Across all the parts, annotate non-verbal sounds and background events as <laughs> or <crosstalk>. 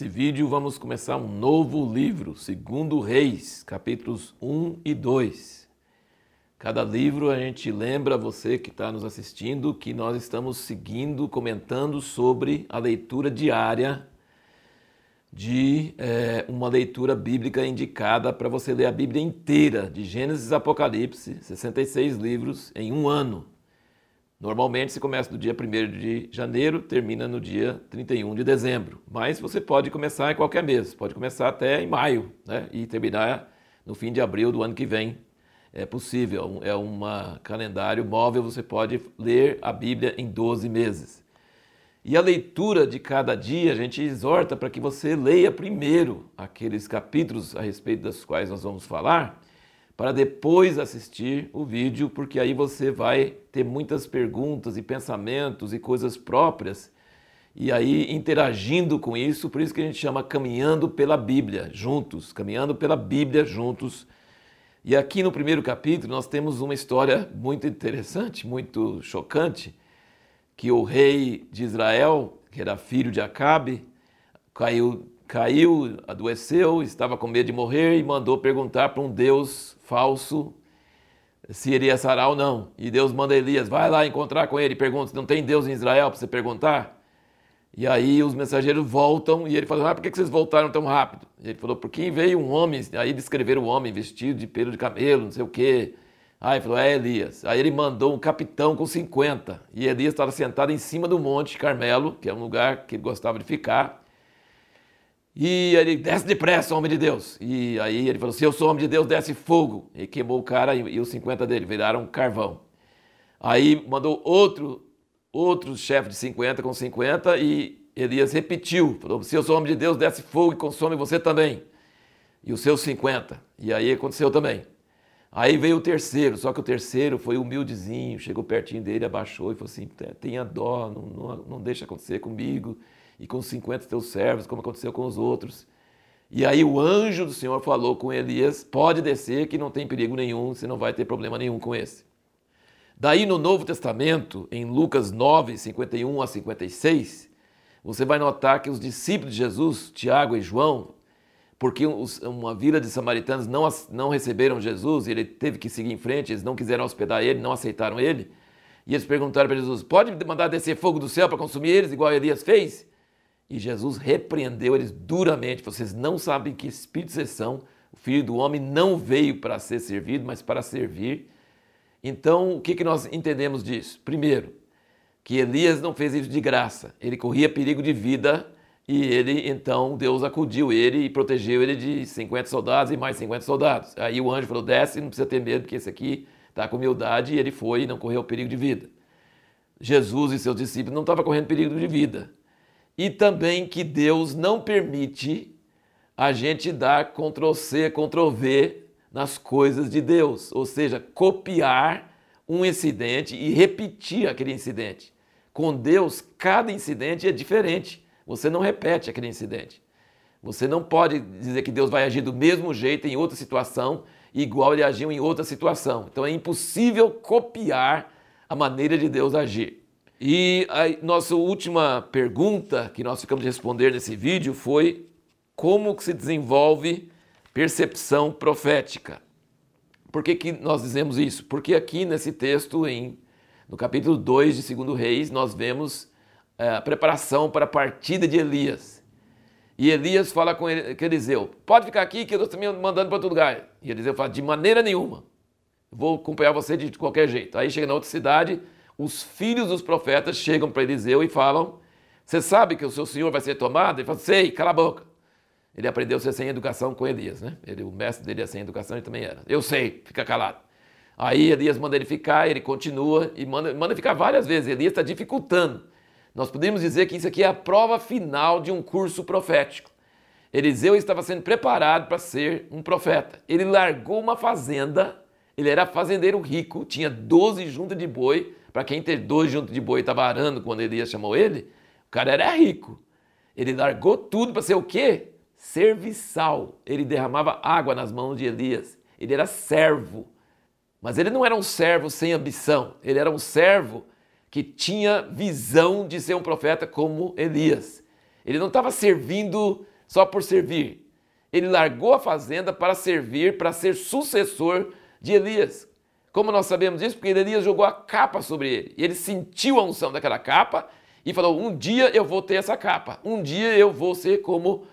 Nesse vídeo vamos começar um novo livro, segundo Reis, capítulos 1 e 2. Cada livro a gente lembra você que está nos assistindo que nós estamos seguindo, comentando sobre a leitura diária de é, uma leitura bíblica indicada para você ler a Bíblia inteira, de Gênesis a Apocalipse, 66 livros em um ano. Normalmente se começa no dia 1 de janeiro, termina no dia 31 de dezembro. Mas você pode começar em qualquer mês, pode começar até em maio né? e terminar no fim de abril do ano que vem. É possível, é um calendário móvel, você pode ler a Bíblia em 12 meses. E a leitura de cada dia, a gente exorta para que você leia primeiro aqueles capítulos a respeito dos quais nós vamos falar para depois assistir o vídeo, porque aí você vai ter muitas perguntas e pensamentos e coisas próprias, e aí interagindo com isso, por isso que a gente chama caminhando pela Bíblia juntos, caminhando pela Bíblia juntos. E aqui no primeiro capítulo nós temos uma história muito interessante, muito chocante, que o rei de Israel, que era filho de Acabe, caiu caiu, adoeceu, estava com medo de morrer e mandou perguntar para um Deus falso se iria sarar ou não. E Deus manda Elias, vai lá encontrar com ele, pergunta, não tem Deus em Israel para você perguntar? E aí os mensageiros voltam e ele falou, ah, por que vocês voltaram tão rápido? E ele falou, porque veio um homem, aí descreveram o homem vestido de pelo de camelo, não sei o quê. Aí ele falou, é Elias. Aí ele mandou um capitão com 50. E Elias estava sentado em cima do Monte Carmelo, que é um lugar que ele gostava de ficar. E ele desce depressa, homem de Deus. E aí ele falou: Se eu sou homem de Deus, desce fogo. E queimou o cara e, e os 50 dele viraram carvão. Aí mandou outro, outro chefe de 50 com 50 e Elias repetiu: falou, Se eu sou homem de Deus, desce fogo e consome você também. E os seus 50. E aí aconteceu também. Aí veio o terceiro, só que o terceiro foi humildezinho, chegou pertinho dele, abaixou e falou assim: tenha dó, não, não, não deixa acontecer comigo e com 50 teus servos, como aconteceu com os outros. E aí o anjo do Senhor falou com Elias: pode descer, que não tem perigo nenhum, você não vai ter problema nenhum com esse. Daí no Novo Testamento, em Lucas 9, 51 a 56, você vai notar que os discípulos de Jesus, Tiago e João, porque uma vila de samaritanos não, não receberam Jesus e ele teve que seguir em frente, eles não quiseram hospedar ele, não aceitaram ele. E eles perguntaram para Jesus: pode mandar descer fogo do céu para consumir eles, igual Elias fez? E Jesus repreendeu eles duramente. Vocês não sabem que espíritos vocês são. O filho do homem não veio para ser servido, mas para servir. Então, o que, que nós entendemos disso? Primeiro, que Elias não fez isso de graça. Ele corria perigo de vida e ele, então, Deus acudiu ele e protegeu ele de 50 soldados e mais 50 soldados. Aí o anjo falou: desce, não precisa ter medo, porque esse aqui está com humildade. E ele foi e não correu perigo de vida. Jesus e seus discípulos não estavam correndo perigo de vida e também que Deus não permite a gente dar Ctrl C, Ctrl V nas coisas de Deus, ou seja, copiar um incidente e repetir aquele incidente. Com Deus, cada incidente é diferente. Você não repete aquele incidente. Você não pode dizer que Deus vai agir do mesmo jeito em outra situação, igual ele agiu em outra situação. Então é impossível copiar a maneira de Deus agir. E a nossa última pergunta que nós ficamos de responder nesse vídeo foi como se desenvolve percepção profética. Por que, que nós dizemos isso? Porque aqui nesse texto, em, no capítulo 2 de 2 Reis, nós vemos é, a preparação para a partida de Elias. E Elias fala com Eliseu: Pode ficar aqui que eu estou me mandando para outro lugar. E Eliseu fala: De maneira nenhuma. Vou acompanhar você de qualquer jeito. Aí chega na outra cidade, os filhos dos profetas chegam para Eliseu e falam: Você sabe que o seu senhor vai ser tomado? Ele fala: Sei, cala a boca. Ele aprendeu a ser sem educação com Elias, né? Ele, o mestre dele é sem educação, ele também era. Eu sei, fica calado. Aí Elias manda ele ficar, ele continua e manda, manda ficar várias vezes. Elias está dificultando. Nós podemos dizer que isso aqui é a prova final de um curso profético. Eliseu estava sendo preparado para ser um profeta. Ele largou uma fazenda, ele era fazendeiro rico, tinha 12 juntas de boi, para quem ter dois juntos de boi estava arando quando Elias chamou ele, o cara era rico. Ele largou tudo para ser o quê? Serviçal. Ele derramava água nas mãos de Elias. Ele era servo. Mas ele não era um servo sem ambição. Ele era um servo que tinha visão de ser um profeta como Elias. Ele não estava servindo só por servir. Ele largou a fazenda para servir, para ser sucessor de Elias. Como nós sabemos disso? Porque Elias jogou a capa sobre ele. E ele sentiu a unção daquela capa e falou: Um dia eu vou ter essa capa, um dia eu vou ser como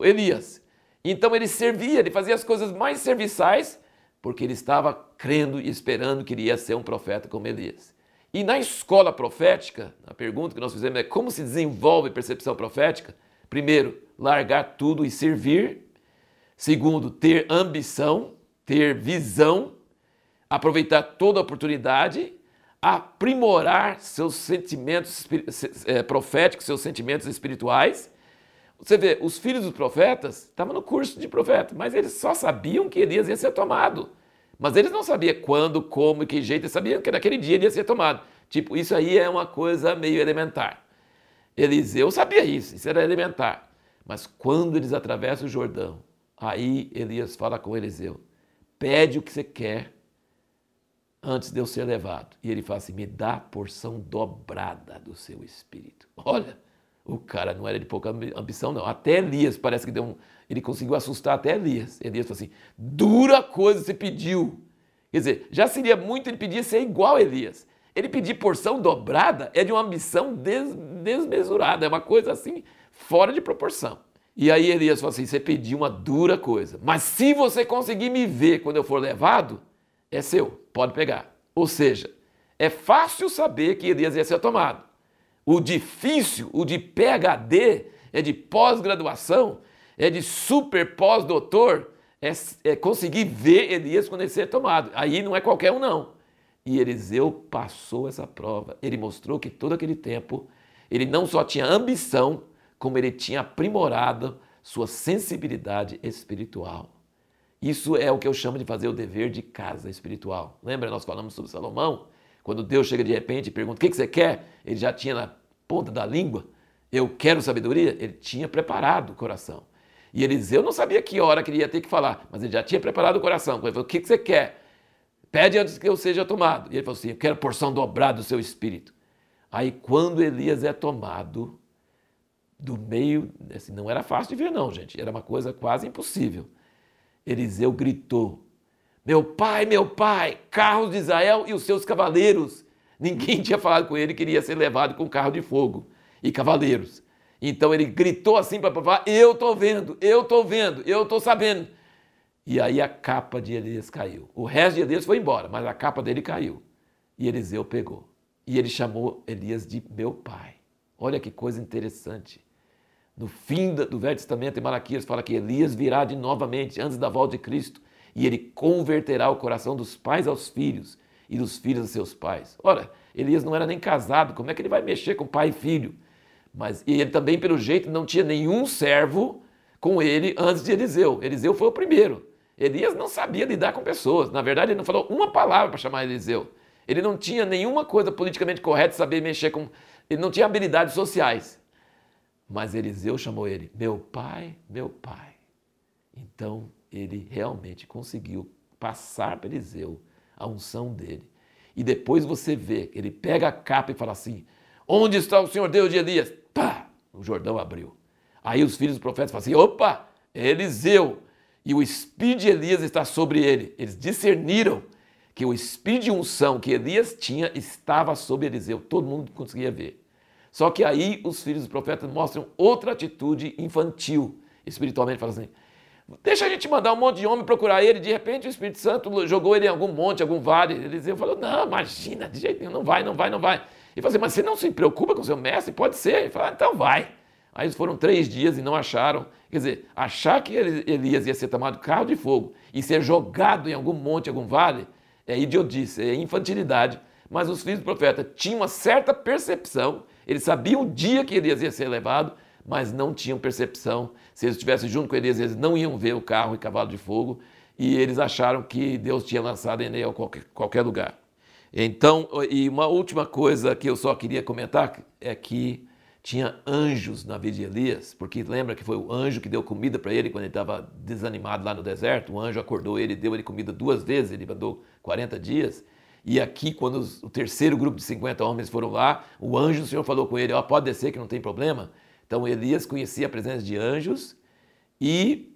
Elias. Então ele servia, ele fazia as coisas mais serviçais, porque ele estava crendo e esperando que iria ser um profeta como Elias. E na escola profética, a pergunta que nós fizemos é como se desenvolve percepção profética? Primeiro, largar tudo e servir. Segundo, ter ambição, ter visão, aproveitar toda oportunidade, aprimorar seus sentimentos é, proféticos, seus sentimentos espirituais. Você vê, os filhos dos profetas estavam no curso de profeta, mas eles só sabiam que Elias ia ser tomado. Mas eles não sabiam quando, como e que jeito, eles sabiam que naquele dia ele ia ser tomado. Tipo, isso aí é uma coisa meio elementar. Eliseu sabia isso, isso era elementar. Mas quando eles atravessam o Jordão, aí Elias fala com Eliseu: pede o que você quer antes de eu ser levado. E ele fala assim: me dá a porção dobrada do seu espírito. <laughs> Olha, o cara não era de pouca ambição, não. Até Elias parece que deu um, ele conseguiu assustar até Elias. Elias falou assim: dura coisa você pediu. Quer dizer, já seria muito ele pedir ser igual a Elias. Ele pedir porção dobrada é de uma ambição des desmesurada, é uma coisa assim fora de proporção. E aí Elias falou assim: você pediu uma dura coisa, mas se você conseguir me ver quando eu for levado, é seu, pode pegar. Ou seja, é fácil saber que Elias ia ser tomado. O difícil, o de PhD, é de pós-graduação, é de super pós-doutor, é, é, conseguir ver Elias quando ele ser tomado. Aí não é qualquer um, não. E Eliseu passou essa prova. Ele mostrou que todo aquele tempo ele não só tinha ambição, como ele tinha aprimorado sua sensibilidade espiritual. Isso é o que eu chamo de fazer o dever de casa espiritual. Lembra, nós falamos sobre Salomão? Quando Deus chega de repente e pergunta: O que você quer? Ele já tinha na ponta da língua: Eu quero sabedoria. Ele tinha preparado o coração. E Eliseu não sabia que hora que ele ia ter que falar, mas ele já tinha preparado o coração. Ele falou: O que você quer? Pede antes que eu seja tomado. E ele falou assim: Eu quero porção dobrada do seu espírito. Aí, quando Elias é tomado, do meio, assim, não era fácil de ver, não, gente. Era uma coisa quase impossível. Eliseu gritou: Meu pai, meu pai, carros de Israel e os seus cavaleiros. Ninguém <laughs> tinha falado com ele que iria ser levado com carro de fogo e cavaleiros. Então ele gritou assim para falar: Eu estou vendo, eu estou vendo, eu estou sabendo. E aí a capa de Elias caiu. O resto de Elias foi embora, mas a capa dele caiu. E Eliseu pegou. E ele chamou Elias de meu pai. Olha que coisa interessante. No fim do Velho Testamento, em Malaquias, fala que Elias virá de novamente antes da volta de Cristo e ele converterá o coração dos pais aos filhos e dos filhos aos seus pais. Ora, Elias não era nem casado, como é que ele vai mexer com pai e filho? Mas e ele também, pelo jeito, não tinha nenhum servo com ele antes de Eliseu. Eliseu foi o primeiro. Elias não sabia lidar com pessoas. Na verdade, ele não falou uma palavra para chamar Eliseu. Ele não tinha nenhuma coisa politicamente correta de saber mexer com. Ele não tinha habilidades sociais. Mas Eliseu chamou ele, meu pai, meu pai. Então ele realmente conseguiu passar para Eliseu a unção dele. E depois você vê, ele pega a capa e fala assim: Onde está o Senhor Deus de Elias? Pá! O Jordão abriu. Aí os filhos dos profetas falam assim: opa, é Eliseu e o espírito de Elias está sobre ele. Eles discerniram que o espírito de unção que Elias tinha estava sobre Eliseu. Todo mundo conseguia ver. Só que aí os filhos dos profetas mostram outra atitude infantil, espiritualmente, falam assim: deixa a gente mandar um monte de homem procurar ele. De repente o Espírito Santo jogou ele em algum monte, algum vale. Eliseu falou: não, imagina, de jeito nenhum, não vai, não vai, não vai. Ele falou assim: mas você não se preocupa com seu mestre? Pode ser. Ele falou: ah, então vai. Aí foram três dias e não acharam. Quer dizer, achar que Elias ia ser tomado carro de fogo e ser jogado em algum monte, algum vale, é idiotice, é infantilidade. Mas os filhos do profeta tinham uma certa percepção, eles sabiam o dia que Elias ia ser levado, mas não tinham percepção. Se eles estivessem junto com Elias, eles não iam ver o carro e cavalo de fogo, e eles acharam que Deus tinha lançado ele a qualquer, qualquer lugar. Então, e uma última coisa que eu só queria comentar é que tinha anjos na vida de Elias, porque lembra que foi o anjo que deu comida para ele quando ele estava desanimado lá no deserto? O anjo acordou ele, deu ele comida duas vezes, ele mandou 40 dias. E aqui, quando o terceiro grupo de 50 homens foram lá, o anjo do Senhor falou com ele: Ó, oh, pode descer que não tem problema. Então Elias conhecia a presença de anjos e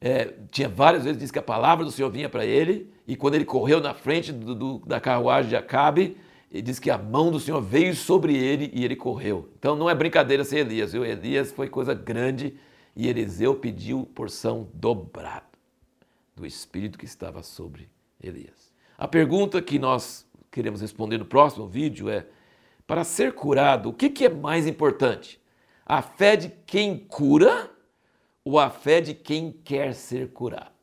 é, tinha várias vezes, diz que a palavra do Senhor vinha para ele, e quando ele correu na frente do, do, da carruagem de Acabe, ele diz que a mão do Senhor veio sobre ele e ele correu. Então não é brincadeira ser Elias, viu? Elias foi coisa grande e Eliseu pediu porção dobrada do Espírito que estava sobre Elias. A pergunta que nós queremos responder no próximo vídeo é: para ser curado, o que, é mais importante? A fé de quem cura ou a fé de quem quer ser curado?